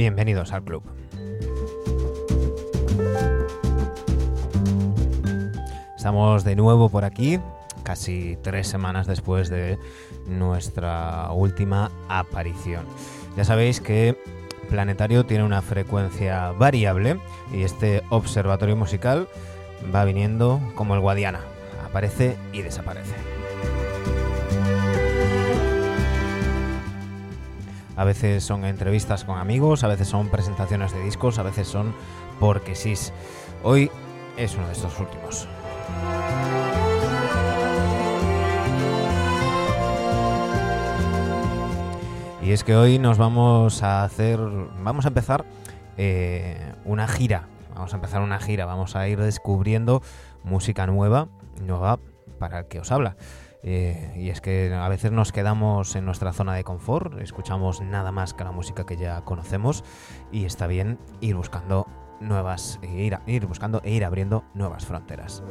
Bienvenidos al club. Estamos de nuevo por aquí, casi tres semanas después de nuestra última aparición. Ya sabéis que Planetario tiene una frecuencia variable y este observatorio musical va viniendo como el Guadiana, aparece y desaparece. A veces son entrevistas con amigos, a veces son presentaciones de discos, a veces son porque sí. Hoy es uno de estos últimos. Y es que hoy nos vamos a hacer, vamos a empezar eh, una gira, vamos a empezar una gira, vamos a ir descubriendo música nueva, nueva para el que os habla. Eh, y es que a veces nos quedamos en nuestra zona de confort, escuchamos nada más que la música que ya conocemos y está bien ir buscando nuevas, ir, ir buscando e ir abriendo nuevas fronteras.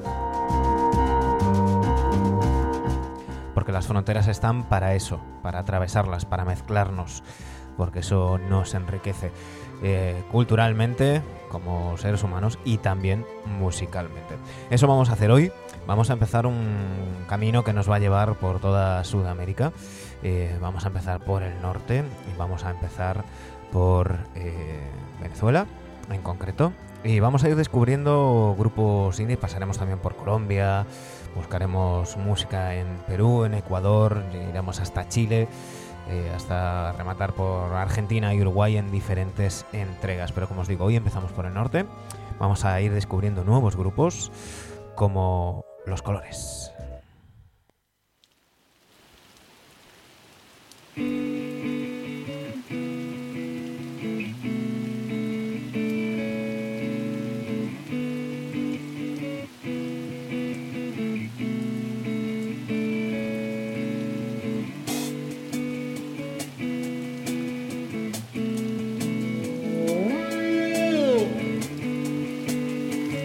Porque las fronteras están para eso, para atravesarlas, para mezclarnos, porque eso nos enriquece eh, culturalmente como seres humanos y también musicalmente. Eso vamos a hacer hoy Vamos a empezar un camino que nos va a llevar por toda Sudamérica. Eh, vamos a empezar por el norte y vamos a empezar por eh, Venezuela en concreto. Y vamos a ir descubriendo grupos indie, pasaremos también por Colombia, buscaremos música en Perú, en Ecuador, iremos hasta Chile, eh, hasta rematar por Argentina y Uruguay en diferentes entregas. Pero como os digo, hoy empezamos por el norte, vamos a ir descubriendo nuevos grupos como los colores.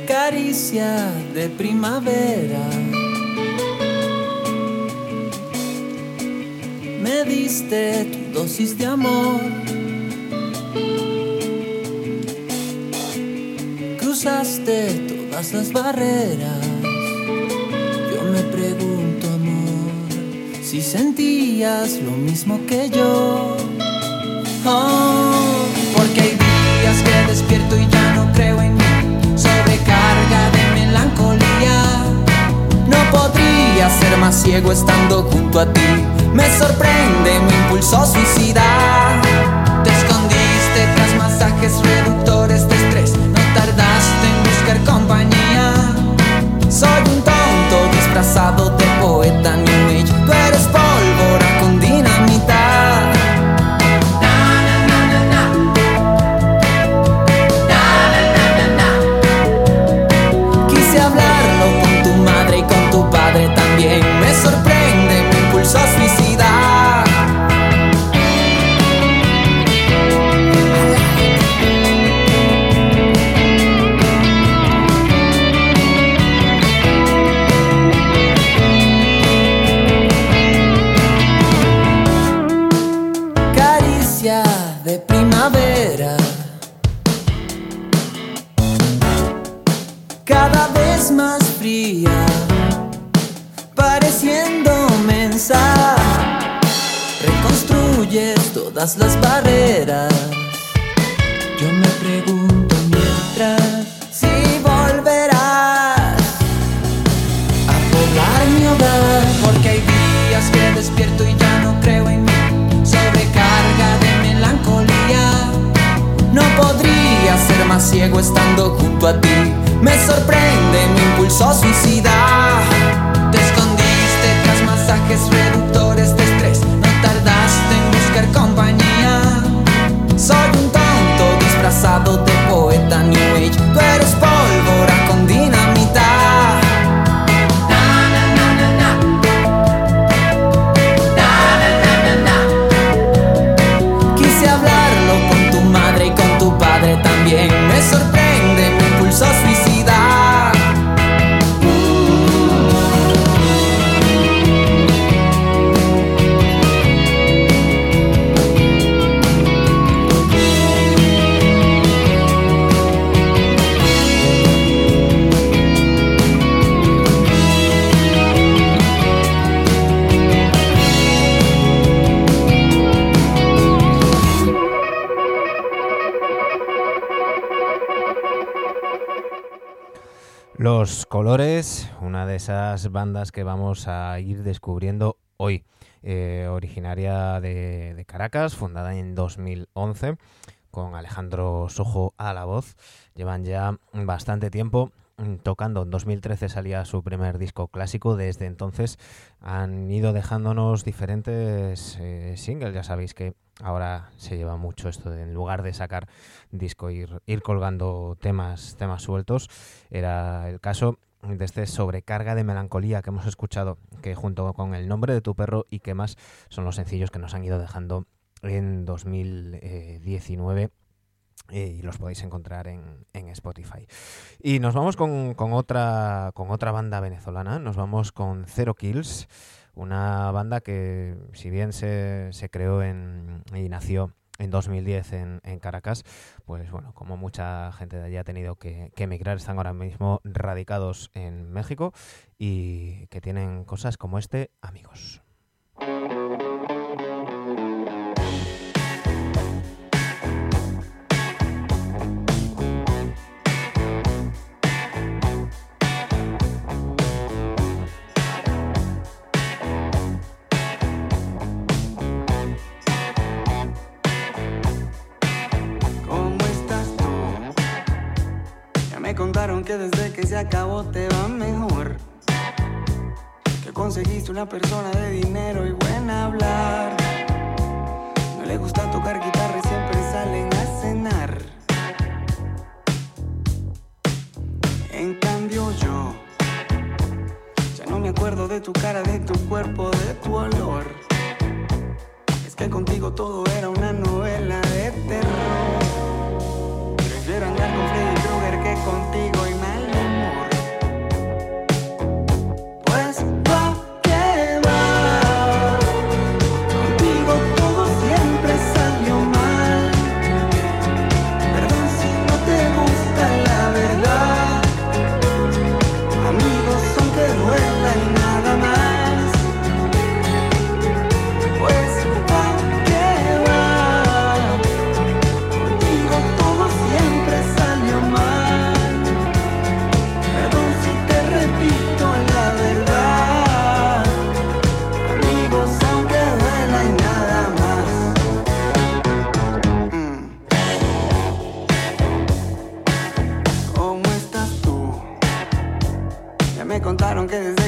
caricia de primavera. Me diste tu dosis de amor. Cruzaste todas las barreras. Yo me pregunto, amor, si sentías lo mismo que yo. Oh, porque hay días que despierto y ya no creo en carga de No podría ser más ciego estando junto a ti. Me sorprende mi impulso suicida. Te escondiste tras masajes reductores de estrés. No tardaste en buscar compañía. Soy un tonto disfrazado de poeta Los Colores, una de esas bandas que vamos a ir descubriendo hoy, eh, originaria de, Caracas, fundada en 2011, con Alejandro Sojo a la voz. Llevan ya bastante tiempo Mm, tocando. En 2013 salía su primer disco clásico. Desde entonces han ido dejándonos diferentes eh, singles. Ya sabéis que ahora se lleva mucho esto de en lugar de sacar disco ir, ir colgando temas, temas sueltos. Era el caso de este sobrecarga de melancolía que hemos escuchado, que junto con el nombre de tu perro y que más son los sencillos que nos han ido dejando en 2019 y los podéis encontrar en, en Spotify. Y nos vamos con, con, otra, con otra banda venezolana, nos vamos con Zero Kills, una banda que si bien se, se creó y nació en 2010 en, en, Caracas, pues bueno, como mucha gente de allí ha tenido que, que, emigrar, están ahora mismo radicados en México y que tienen cosas como este, amigos. Contaron que desde que se acabó te va mejor. Que conseguiste una persona de dinero y buena hablar. No le gusta tocar guitarra y siempre salen a cenar. En cambio yo ya no me acuerdo de tu cara, de tu cuerpo, de tu olor. Es que contigo todo era una novela de terror. Prefiero andar con Freddy que contigo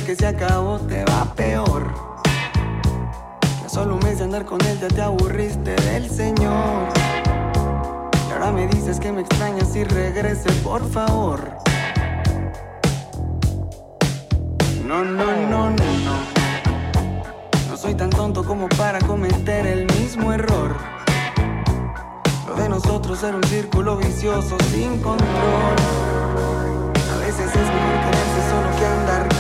que se acabó te va peor. Ya solo un mes de andar con él ya te aburriste del Señor. Y ahora me dices que me extrañas y regrese, por favor. No, no, no, no, no. No soy tan tonto como para cometer el mismo error. Lo de nosotros era un círculo vicioso sin control. A veces es mejor quererse solo que andar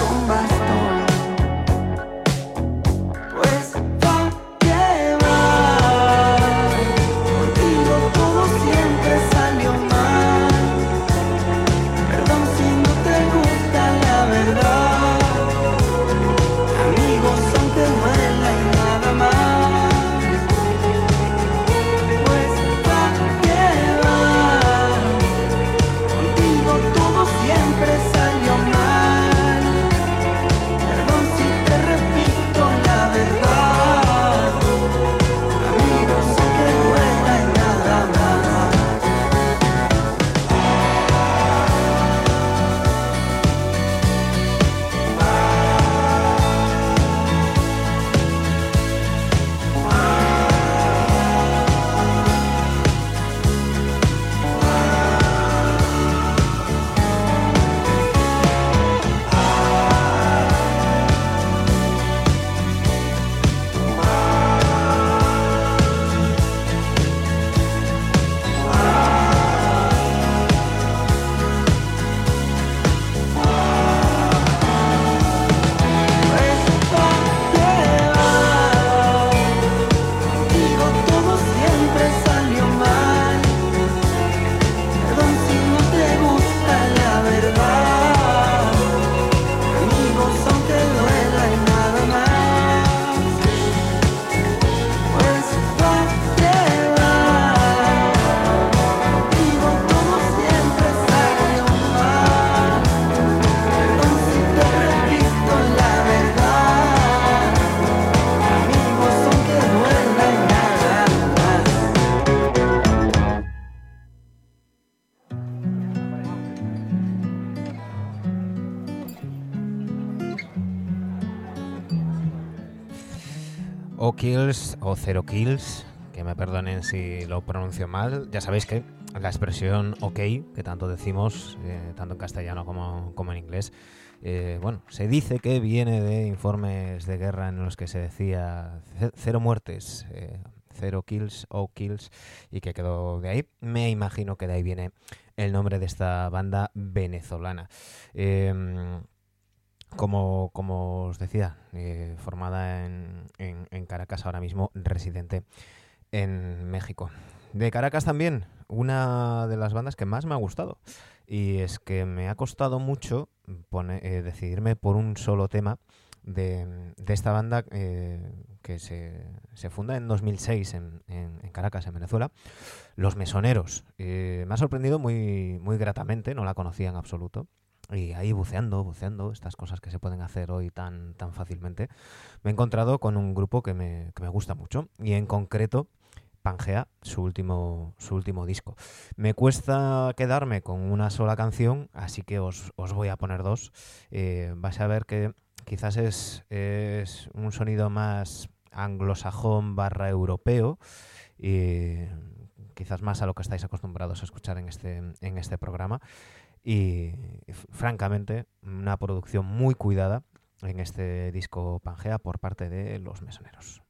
O Kills o Zero Kills, que me perdonen si lo pronuncio mal. Ya sabéis que la expresión OK, que tanto decimos, eh, tanto en castellano como, en inglés, eh, bueno, se dice que viene de informes de guerra en los que se decía cero muertes, eh, cero kills o kills, y que quedó de ahí. Me imagino que de ahí viene el nombre de esta banda venezolana. Em, como, como os decía, eh, formada en, en, Caracas, ahora mismo residente en México. De Caracas también, una de las bandas que más me ha gustado. Y es que me ha costado mucho eh, decidirme por un solo tema de, de esta banda eh, que se, se, funda en 2006 en, en, Caracas, en Venezuela, Los Mesoneros. me ha sorprendido muy, muy gratamente, no la conocía en absoluto y ahí buceando, buceando, estas cosas que se pueden hacer hoy tan, tan fácilmente, me he encontrado con un grupo que me, que me gusta mucho y en concreto Pangea, su último, su último disco. Me cuesta quedarme con una sola canción, así que os, os voy a poner dos. Eh, vais a ver que quizás es, es un sonido más anglosajón barra europeo y quizás más a lo que estáis acostumbrados a escuchar en este, en este programa y francamente una producción muy cuidada en este disco Pangea por parte de los mesoneros.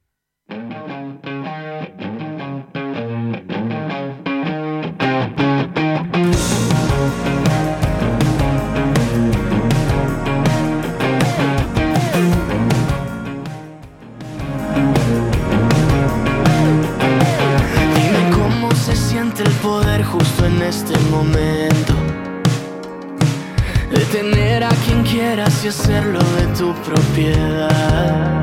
Y hacerlo de tu propiedad.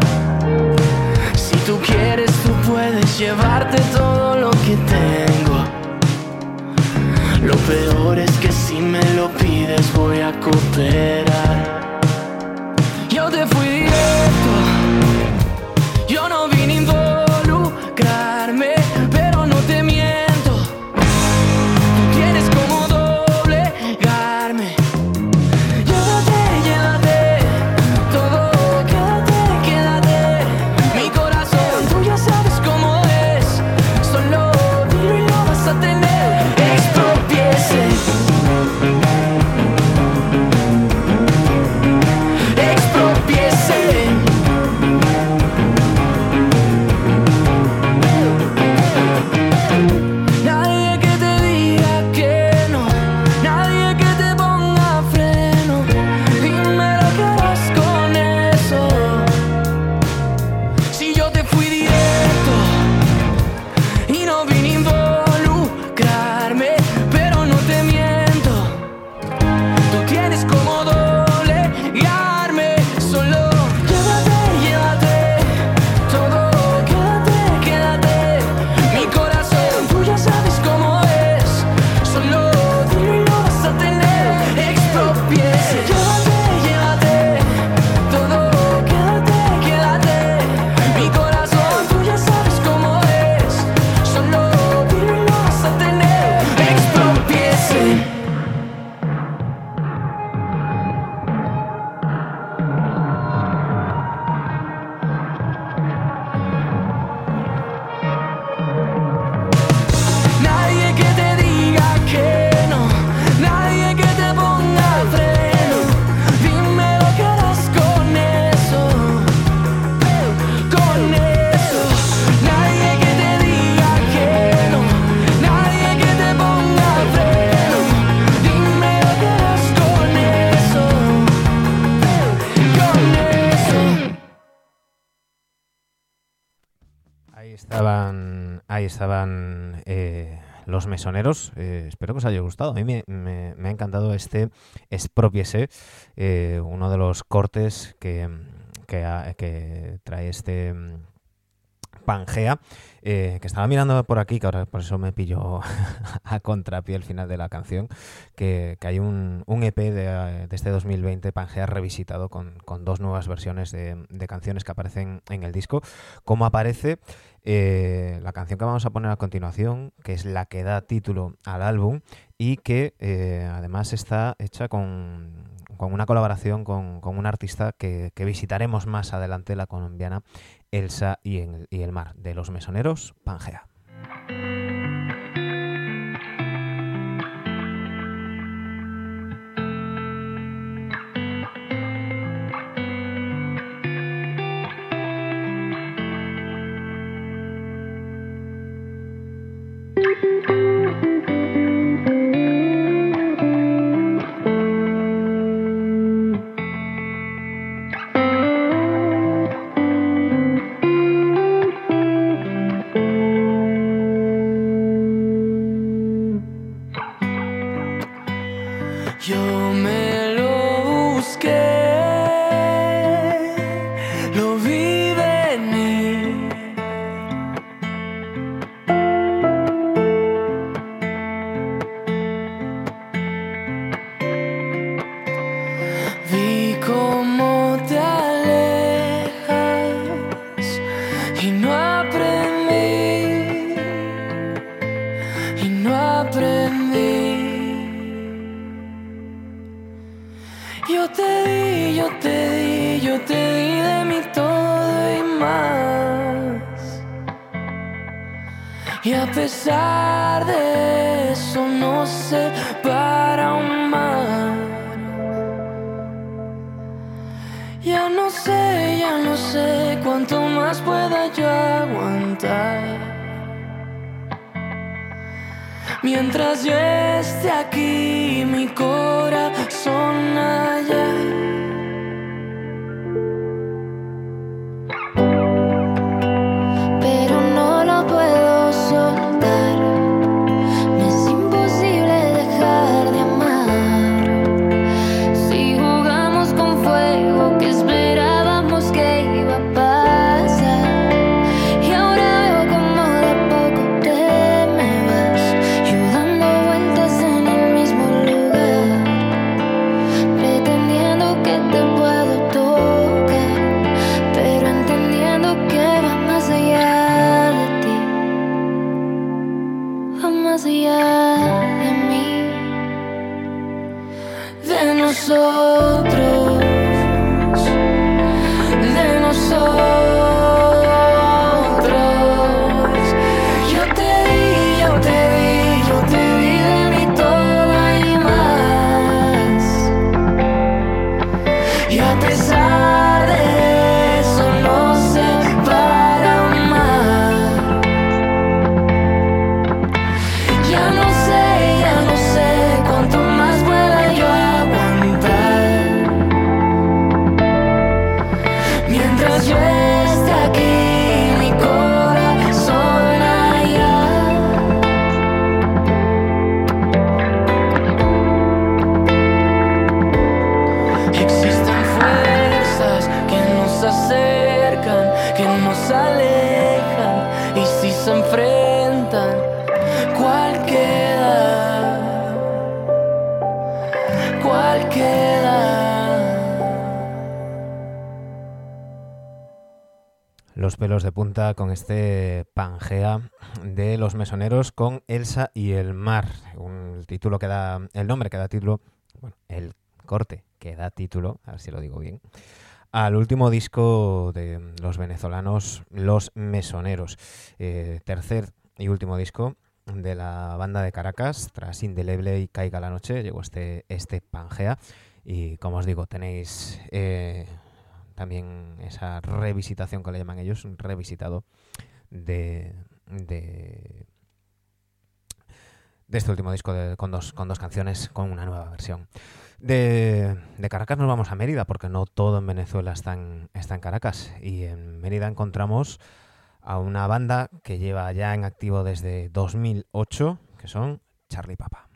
Si tú quieres, tú puedes llevarte todo lo que tengo. Lo peor es que si me lo pides voy a cooperar. Estaban eh, los mesoneros. Eh, espero que os haya gustado. A mí me, ha encantado este Espropiese, eh, uno de los cortes que, que, trae este mm, Pangea, que estaba mirando por aquí, que ahora por eso me pillo a contrapié el final de la canción, que, hay un, un EP de, este 2020, Pangea revisitado, con, dos nuevas versiones de, de, canciones que aparecen en el disco. Como aparece eh, la canción que vamos a poner a continuación, que es la que da título al álbum y que eh, además está hecha con, una colaboración con, un artista que, visitaremos más adelante, la colombiana Elsa y el mar, de los mesoneros Pangea. Este Pangea de los mesoneros con Elsa y el mar. Un título que da, el nombre que da título, bueno, el corte que da título, a ver si lo digo bien, al último disco de los venezolanos Los Mesoneros. Eh, tercer y último disco de la banda de Caracas, tras Indeleble y Caiga la Noche, llegó este, este Pangea. Y como os digo, tenéis eh, también esa revisitación que le llaman ellos, un revisitado de, de, este último disco con, dos, con dos canciones, con una nueva versión. De, Caracas nos vamos a Mérida, porque no todo en Venezuela está en, está en Caracas. Y en Mérida encontramos a una banda que lleva ya en activo desde 2008, que son Charlie Papa.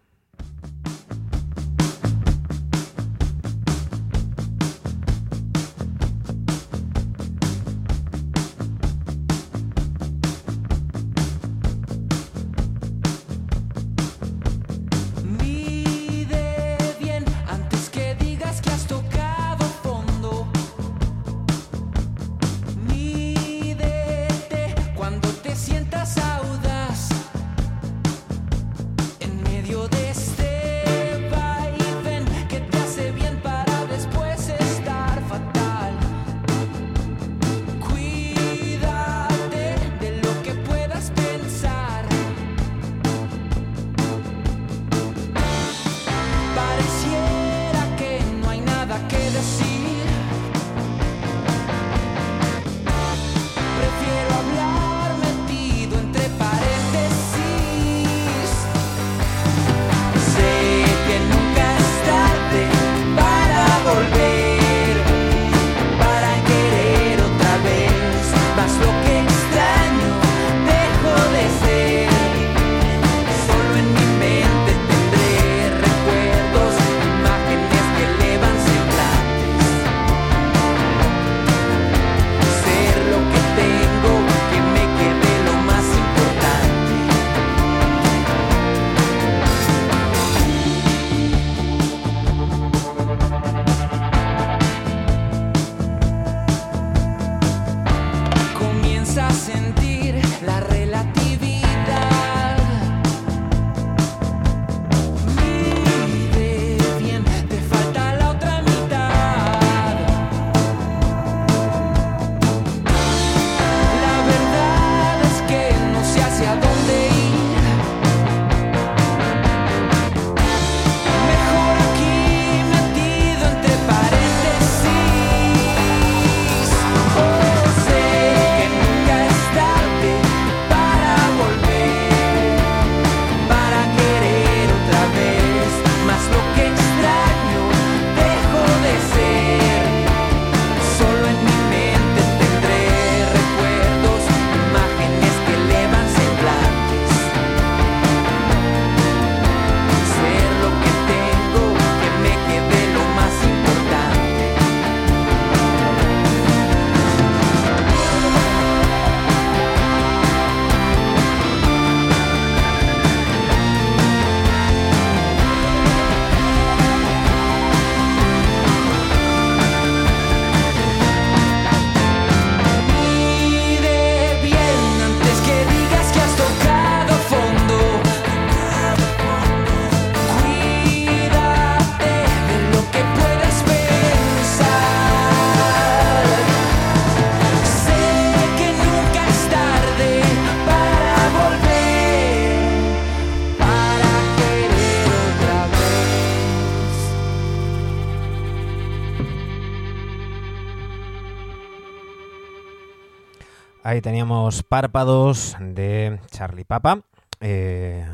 Teníamos Párpados de Charlie Papa, eh,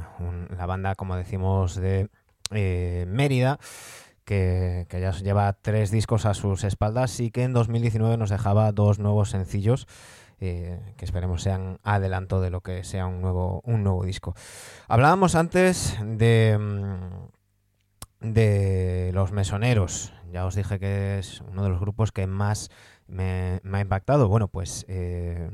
la banda, como decimos, de eh, Mérida, que, ya lleva tres discos a sus espaldas y que en 2019 nos dejaba dos nuevos sencillos. Eh, que esperemos sean adelanto de lo que sea un nuevo, un nuevo disco. Hablábamos antes de, mm, de los mesoneros. Ya os dije que es uno de los grupos que más me, ha impactado? Bueno, pues eh,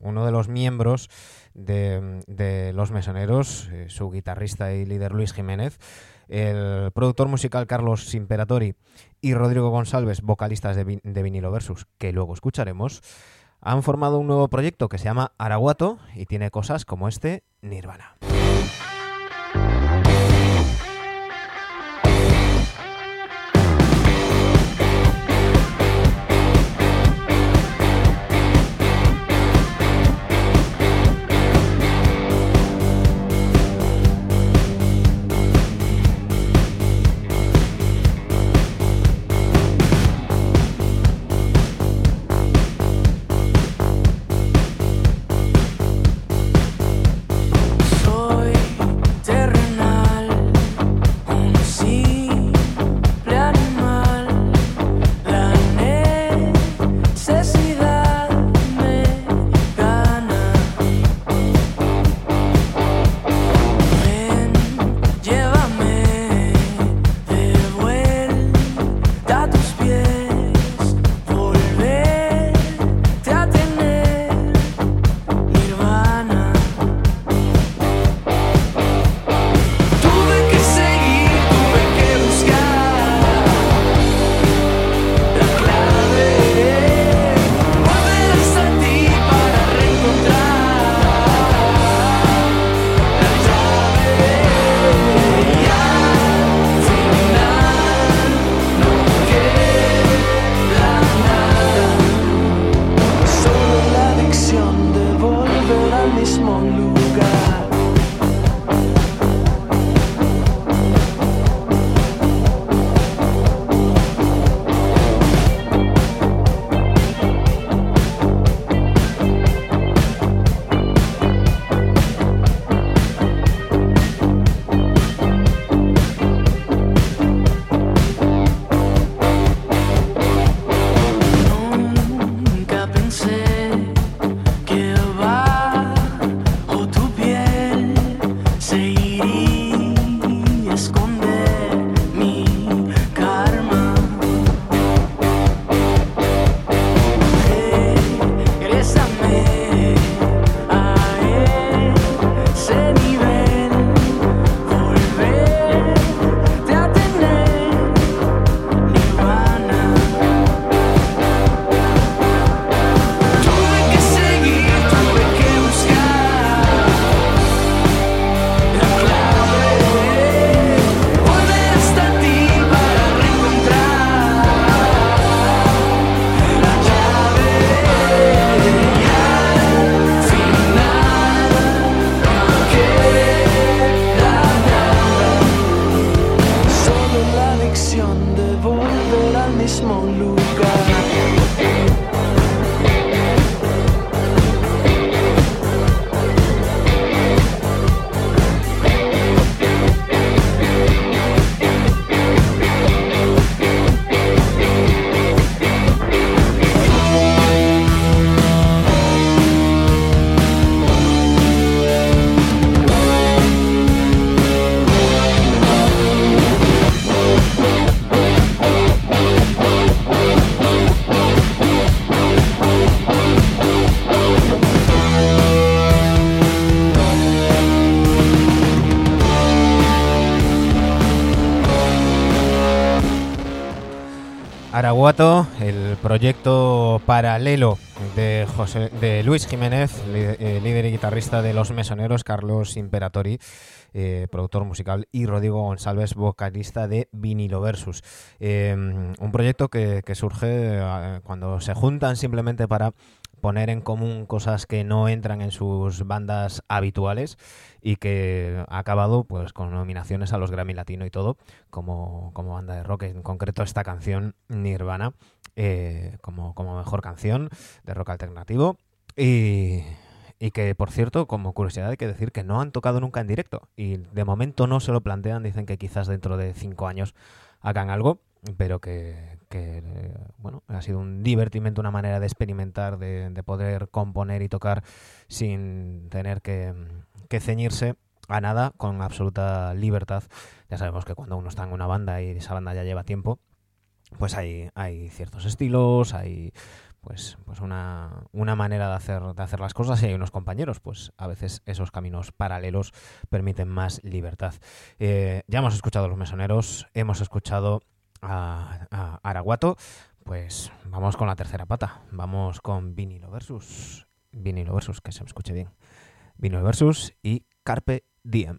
uno de los miembros de, Los Mesoneros, eh, su guitarrista y líder Luis Jiménez, el productor musical Carlos Imperatori y Rodrigo González, vocalistas de, de Vinilo Versus, que luego escucharemos, han formado un nuevo proyecto que se llama Araguato y tiene cosas como este Nirvana. Proyecto paralelo de, José, de Luis Jiménez, eh, líder y guitarrista de Los Mesoneros, Carlos Imperatori, eh, productor musical, y Rodrigo González, vocalista de Vinilo Versus. Eh, un proyecto que surge cuando se juntan simplemente para poner en común cosas que no entran en sus bandas habituales y que ha acabado pues con nominaciones a los Grammy Latino y todo como, como banda de rock, en concreto esta canción Nirvana eh, como, como mejor canción de rock alternativo. Y, y que, por cierto, como curiosidad hay que decir que no han tocado nunca en directo. Y de momento no se lo plantean, dicen que quizás dentro de cinco años hagan algo, pero que, bueno, ha sido un divertimento, una manera de experimentar, de, de poder componer y tocar sin tener que, que ceñirse a nada, con absoluta libertad. Ya sabemos que cuando uno está en una banda y esa banda ya lleva tiempo, pues hay, ciertos estilos, hay pues, pues una, una manera de hacer, de hacer las cosas y hay unos compañeros, pues a veces esos caminos paralelos permiten más libertad. Eh, ya hemos escuchado a los mesoneros, hemos escuchado a, a Araguato, pues vamos con la tercera pata, vamos con vinilo versus, vinilo versus, que se me escuche bien, vinilo versus y Carpe Diem.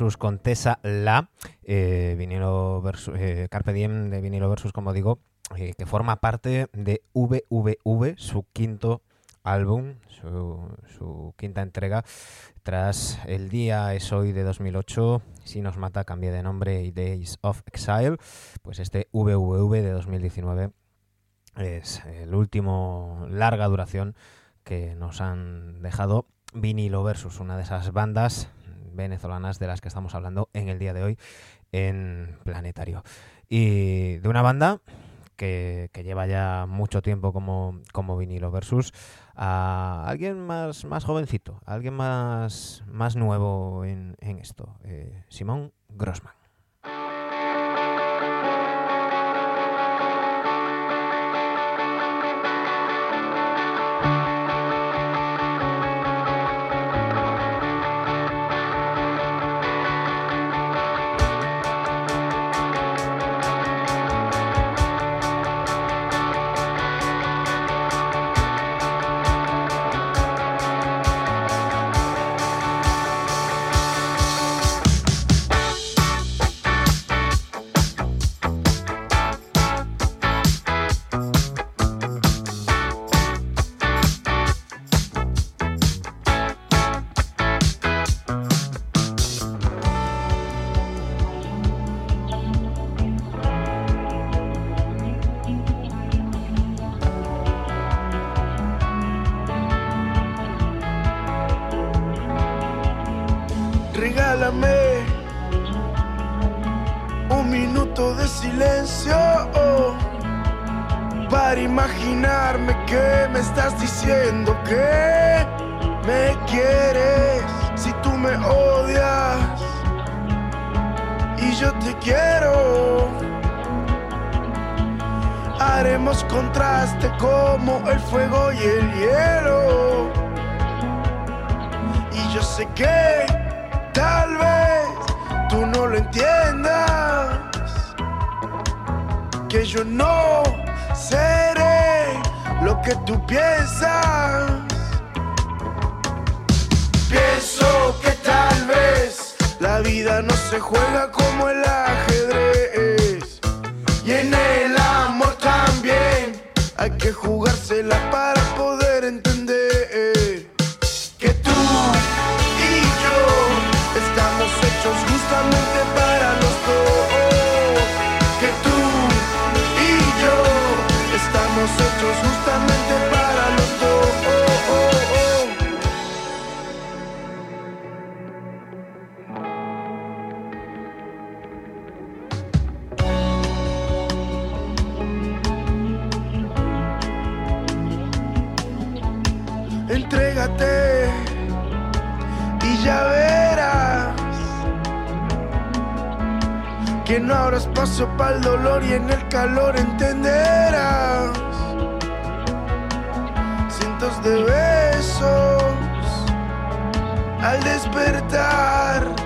Versus Contesa La. Eh, vinilo versus, eh, Carpe Diem de vinilo versus, como digo, eh, que forma parte de VVV, su quinto álbum, su, su quinta entrega, tras El Día es Hoy de 2008, Si nos mata, cambia de nombre y Days of Exile, pues este VVV de 2019 es el último larga duración que nos han dejado Vinilo Versus, una de esas bandas venezolanas de las que estamos hablando en el día de hoy en Planetario. Y de una banda que, lleva ya mucho tiempo como, como vinilo versus a alguien más, más jovencito, alguien más, más nuevo en, en esto, eh, Simón Grossman. Para el dolor y en el calor entenderás cientos de besos al despertar.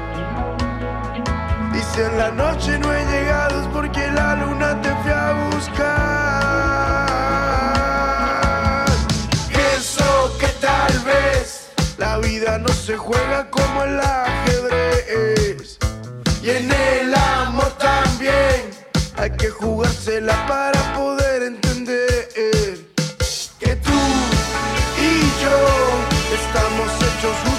Si en la noche no he llegado es porque la luna te fui a buscar. Pienso que tal vez la vida no se juega como el ajedrez. Y en el hay que jugársela para poder entender que tú y yo estamos hechos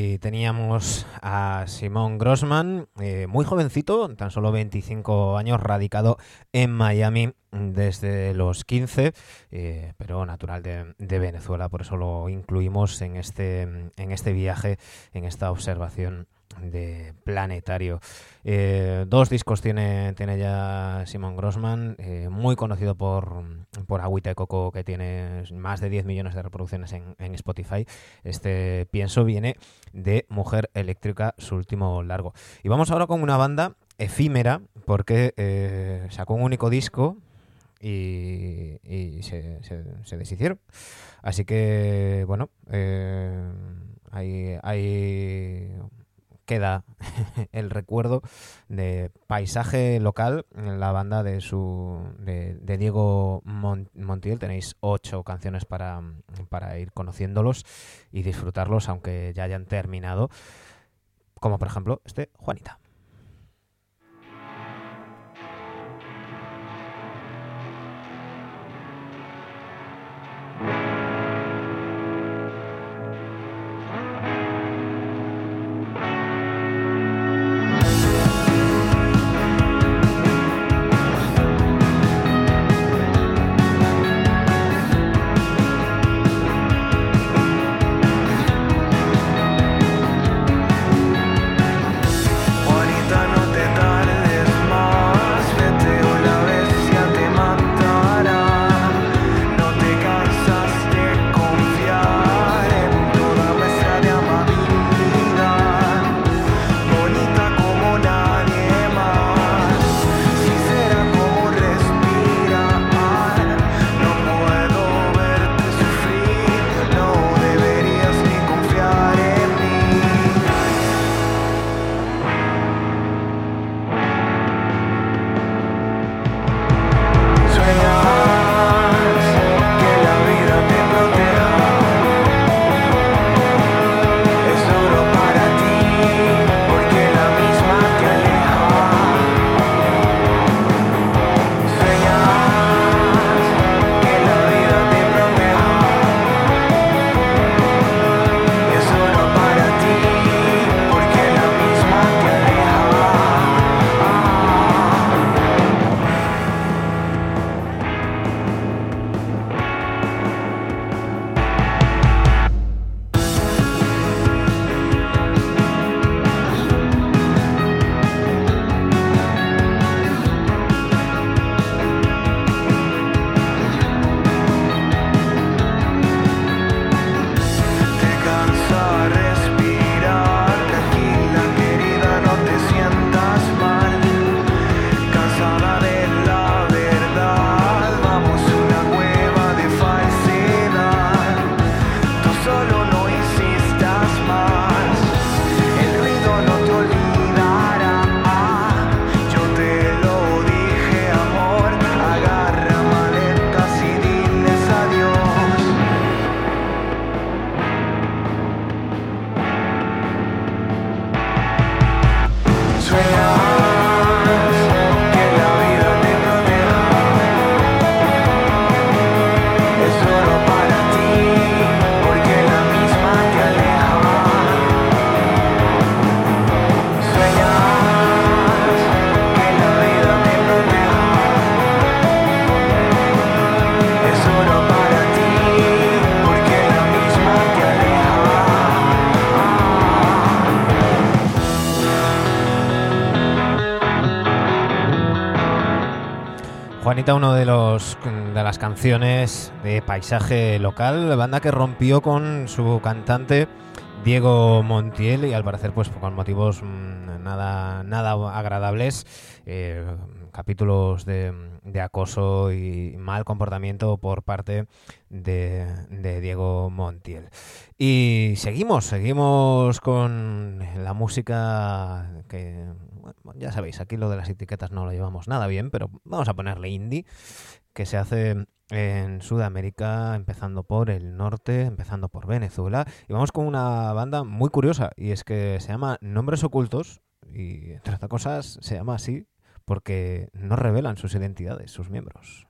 Ahí teníamos a Simón Grossman, eh, muy jovencito, tan solo 25 años, radicado en Miami desde los 15, eh, pero natural de, de Venezuela, por eso lo incluimos en este, en este viaje, en esta observación de planetario. Eh, dos discos tiene, tiene ya Simon Grossman, eh, muy conocido por, por Agüita de Coco, que tiene más de 10 millones de reproducciones en, Spotify. Este pienso viene de Mujer Eléctrica, su último largo. Y vamos ahora con una banda efímera, porque eh, sacó un único disco y, y se, se- deshicieron. Así que, bueno, hay, hay queda el recuerdo de paisaje local, la banda de su de, de Diego Mon- Montiel. Tenéis ocho canciones para, para ir conociéndolos y disfrutarlos, aunque ya hayan terminado. Como por ejemplo este. Juanita, Juanita, uno de de las canciones de paisaje local, banda que rompió con su cantante Diego Montiel y al parecer pues con motivos mm, nada nada agradables, eh, capítulos de, acoso y mal comportamiento por parte de, Diego Montiel. Y seguimos, seguimos con la música que, ya sabéis, aquí lo de las etiquetas no lo llevamos nada bien, pero vamos a ponerle indie, que se hace en Sudamérica, empezando por el norte, empezando por Venezuela. Y vamos con una banda muy curiosa, y es que se llama Nombres Ocultos, y entre otras cosas se llama así porque no revelan sus identidades, sus miembros.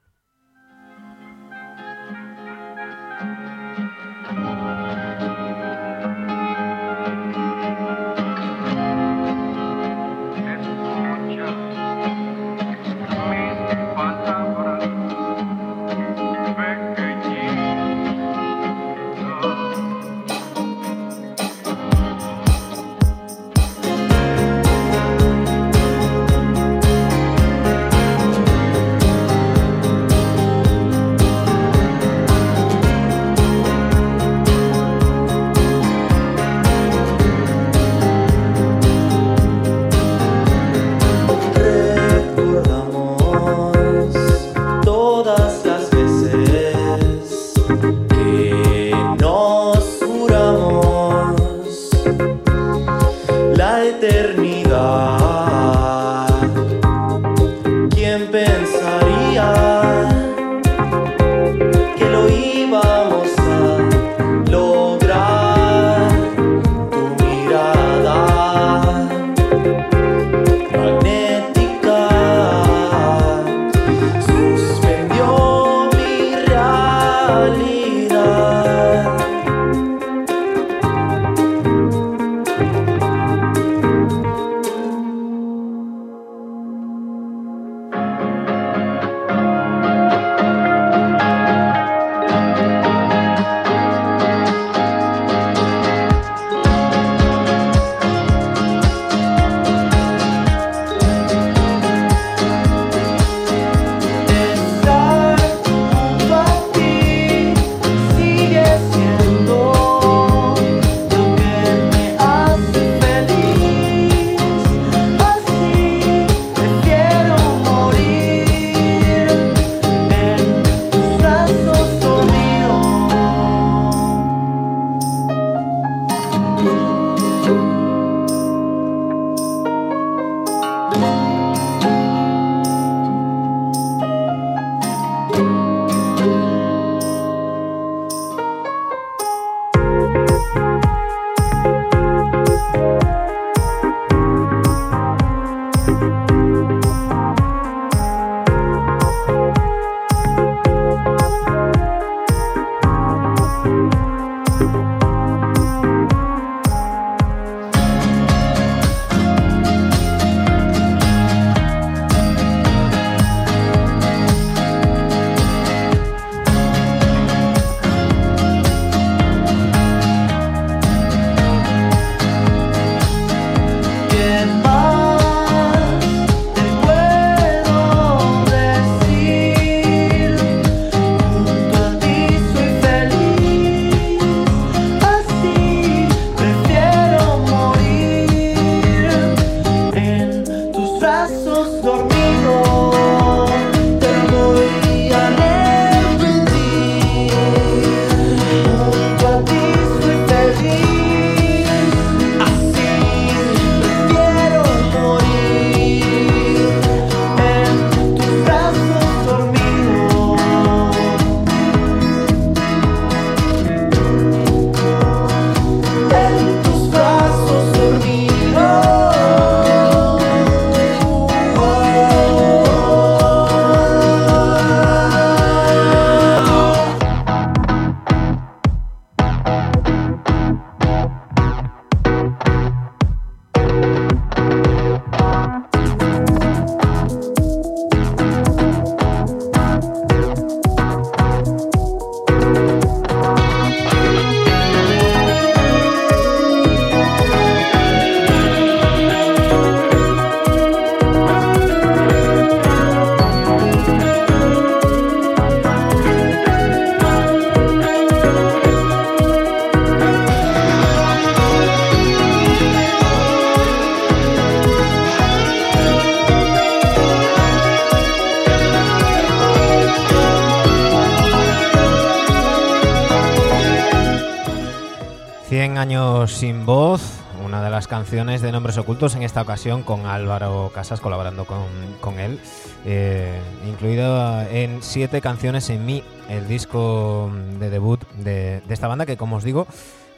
Canciones de Nombres Ocultos, en esta ocasión con Álvaro Casas colaborando con, con él, eh, incluido en siete canciones en mí, el disco de debut de, de esta banda que, como os digo,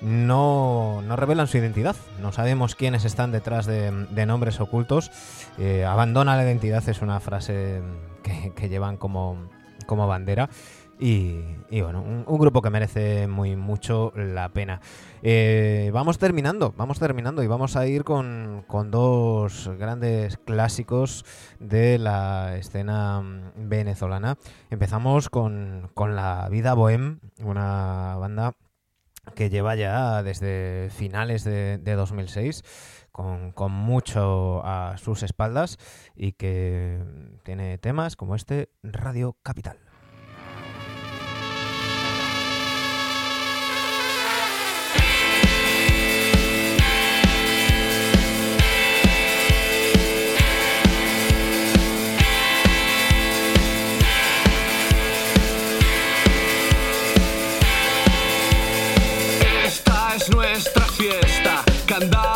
no, no, revelan su identidad. No sabemos quiénes están detrás de, de nombres ocultos. Eh, abandona la identidad es una frase que, que llevan como, como bandera. Y, bueno, un, grupo que merece muy mucho la pena. Eh, vamos terminando, vamos terminando y vamos a ir con, con, dos grandes clásicos de la escena venezolana. Empezamos con, con La Vida Bohem, una banda que lleva ya desde finales de, de 2006 con, con, mucho a sus espaldas y que tiene temas como este Radio Capital. скандал.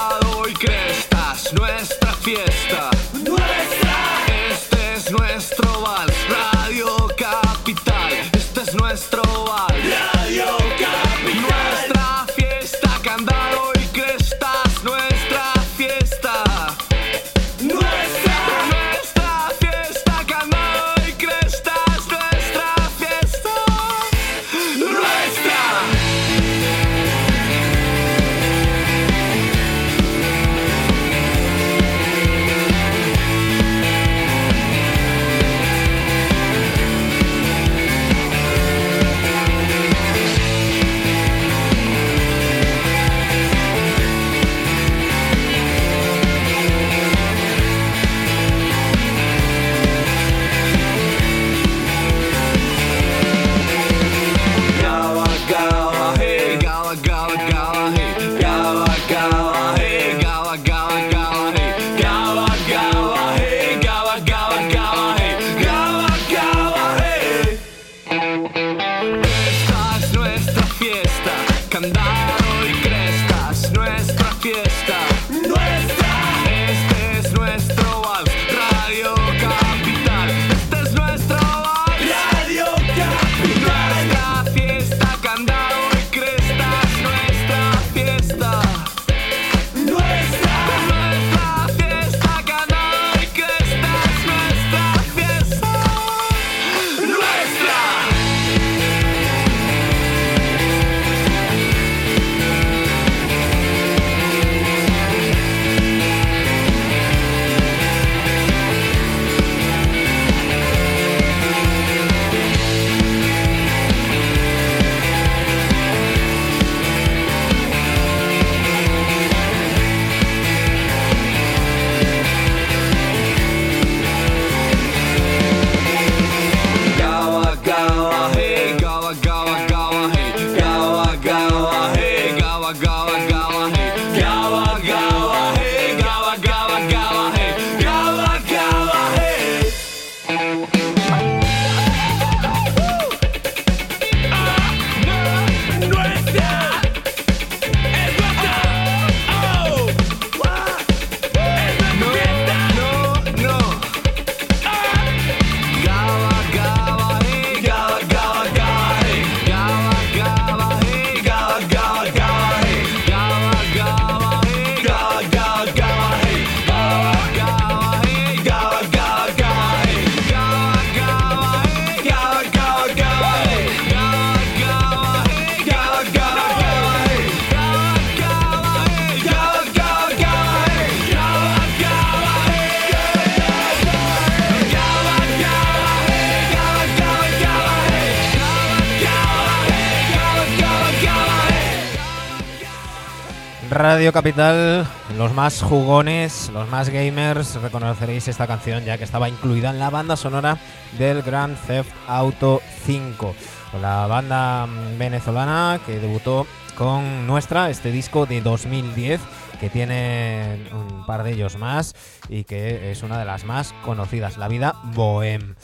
Radio Capital, los más jugones, los más gamers, reconoceréis esta canción ya que estaba incluida en la banda sonora del Grand Theft Auto 5. La banda mm, venezolana que debutó con nuestra, este disco de 2010, que tiene un par de ellos más y que es una de las más conocidas, La Vida Bohem.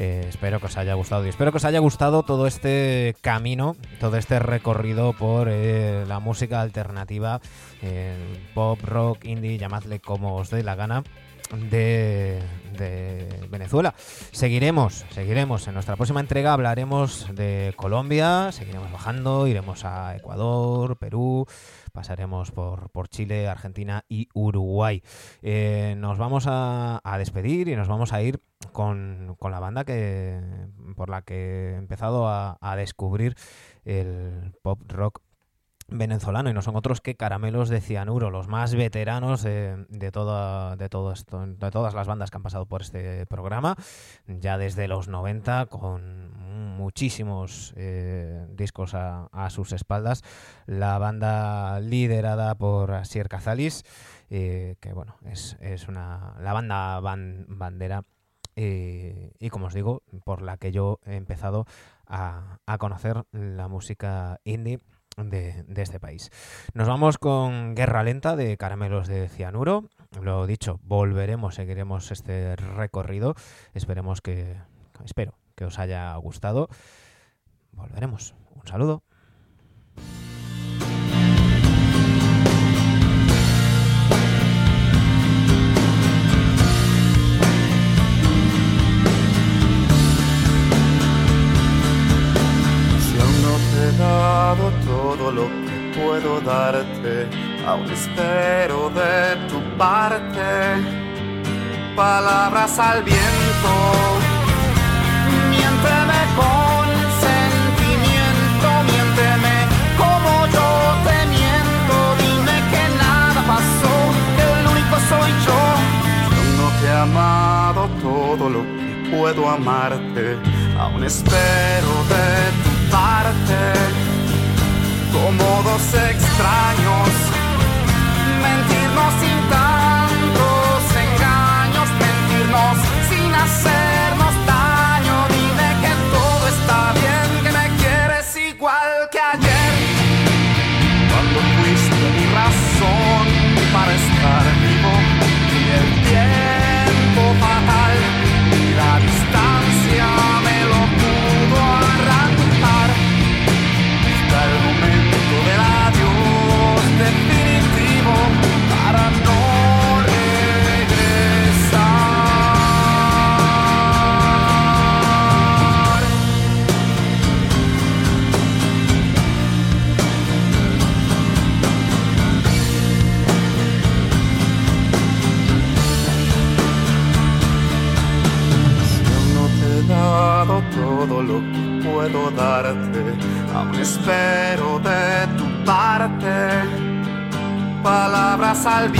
Eh, espero que os haya gustado y espero que os haya gustado todo este camino, todo este recorrido por eh, la música alternativa, el pop, rock, indie, llamadle como os dé la gana. De Venezuela. Seguiremos, seguiremos. En nuestra próxima entrega hablaremos de Colombia, seguiremos bajando, iremos a Ecuador, Perú, pasaremos por, por Chile, Argentina y Uruguay. Eh, nos vamos a, a despedir y nos vamos a ir con, con la banda que por la que he empezado a, a descubrir el pop rock venezolano y no son otros que Caramelos de Cianuro, los más veteranos de, de, toda, de, esto, de todas las bandas que han pasado por este programa, ya desde los 90, con muchísimos eh, discos a, sus espaldas. La banda liderada por Asier Cazalis, eh, que bueno, es, es una, la banda ban, bandera. Eh, y como os digo, por la que yo he empezado a, a conocer la música indie de, este país. Nos vamos con Guerra Lenta de Caramelos de Cianuro. Lo dicho, volveremos, seguiremos este recorrido. Esperemos que, espero que os haya gustado. Volveremos. Un saludo. Dado todo lo que puedo darte, aún espero de tu parte palabras al viento. Miénteme con sentimiento, miénteme como yo te miento. Dime que nada pasó, que el único soy yo. No te he amado todo lo que puedo amarte, aún espero de espero de